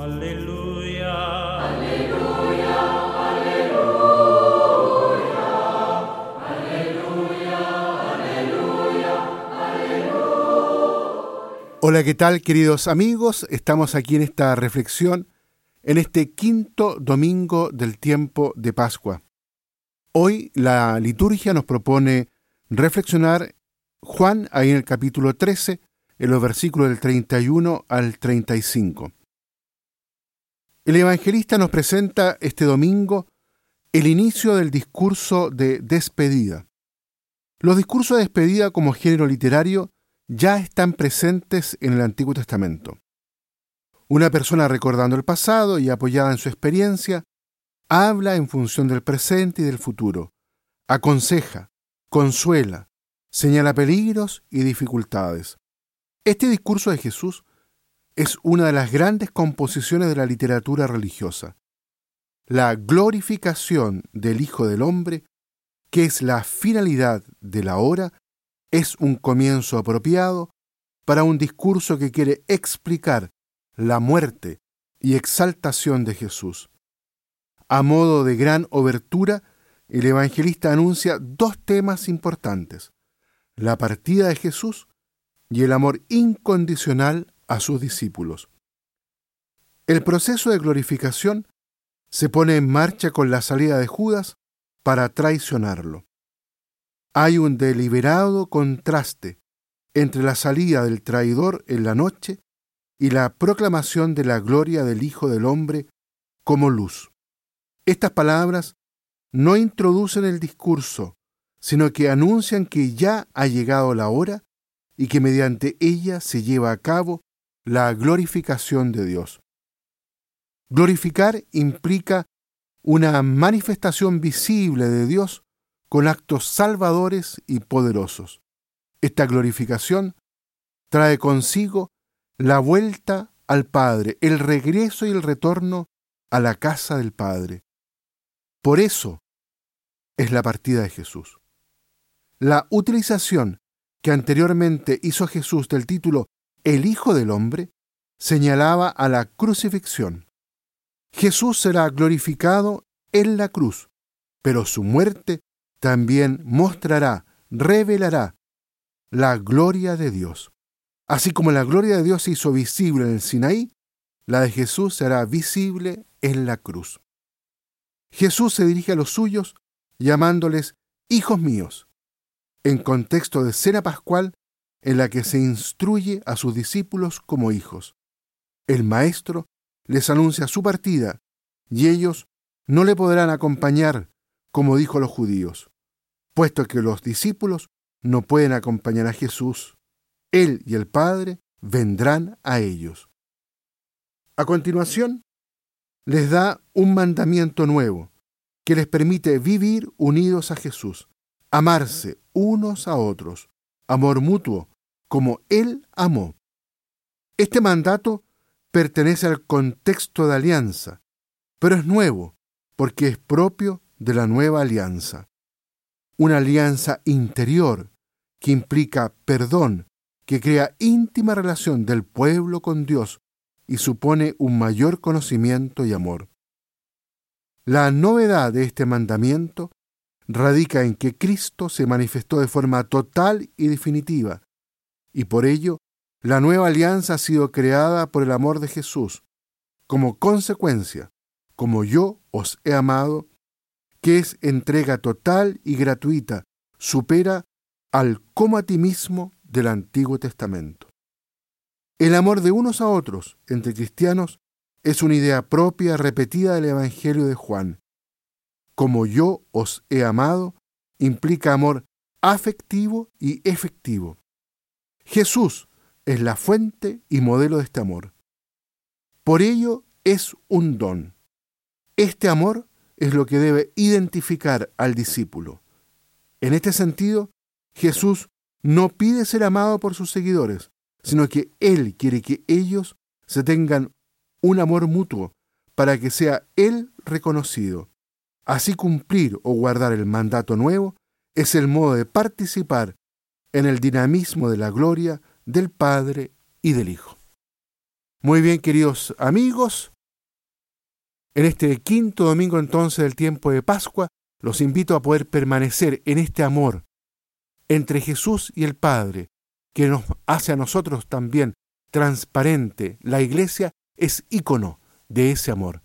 Aleluya. Hola, ¿qué tal queridos amigos? Estamos aquí en esta reflexión en este quinto domingo del tiempo de Pascua. Hoy la liturgia nos propone reflexionar Juan ahí en el capítulo 13, en los versículos del 31 al 35. El evangelista nos presenta este domingo el inicio del discurso de despedida. Los discursos de despedida como género literario ya están presentes en el Antiguo Testamento. Una persona recordando el pasado y apoyada en su experiencia, habla en función del presente y del futuro, aconseja, consuela, señala peligros y dificultades. Este discurso de Jesús es una de las grandes composiciones de la literatura religiosa. La glorificación del Hijo del Hombre, que es la finalidad de la hora, es un comienzo apropiado para un discurso que quiere explicar la muerte y exaltación de Jesús. A modo de gran obertura, el evangelista anuncia dos temas importantes, la partida de Jesús y el amor incondicional a sus discípulos. El proceso de glorificación se pone en marcha con la salida de Judas para traicionarlo hay un deliberado contraste entre la salida del traidor en la noche y la proclamación de la gloria del Hijo del Hombre como luz. Estas palabras no introducen el discurso, sino que anuncian que ya ha llegado la hora y que mediante ella se lleva a cabo la glorificación de Dios. Glorificar implica una manifestación visible de Dios con actos salvadores y poderosos. Esta glorificación trae consigo la vuelta al Padre, el regreso y el retorno a la casa del Padre. Por eso es la partida de Jesús. La utilización que anteriormente hizo Jesús del título El Hijo del Hombre señalaba a la crucifixión. Jesús será glorificado en la cruz, pero su muerte también mostrará, revelará la gloria de Dios. Así como la gloria de Dios se hizo visible en el Sinaí, la de Jesús será visible en la cruz. Jesús se dirige a los suyos llamándoles hijos míos, en contexto de cena pascual en la que se instruye a sus discípulos como hijos. El Maestro les anuncia su partida y ellos no le podrán acompañar como dijo los judíos puesto que los discípulos no pueden acompañar a Jesús, Él y el Padre vendrán a ellos. A continuación, les da un mandamiento nuevo que les permite vivir unidos a Jesús, amarse unos a otros, amor mutuo, como Él amó. Este mandato pertenece al contexto de alianza, pero es nuevo porque es propio de la nueva alianza una alianza interior que implica perdón, que crea íntima relación del pueblo con Dios y supone un mayor conocimiento y amor. La novedad de este mandamiento radica en que Cristo se manifestó de forma total y definitiva, y por ello la nueva alianza ha sido creada por el amor de Jesús. Como consecuencia, como yo os he amado, que es entrega total y gratuita, supera al como a ti mismo del Antiguo Testamento. El amor de unos a otros entre cristianos es una idea propia repetida del Evangelio de Juan. Como yo os he amado implica amor afectivo y efectivo. Jesús es la fuente y modelo de este amor. Por ello es un don. Este amor es lo que debe identificar al discípulo. En este sentido, Jesús no pide ser amado por sus seguidores, sino que Él quiere que ellos se tengan un amor mutuo para que sea Él reconocido. Así cumplir o guardar el mandato nuevo es el modo de participar en el dinamismo de la gloria del Padre y del Hijo. Muy bien, queridos amigos, en este quinto domingo entonces del tiempo de Pascua, los invito a poder permanecer en este amor entre Jesús y el Padre, que nos hace a nosotros también transparente. La iglesia es ícono de ese amor.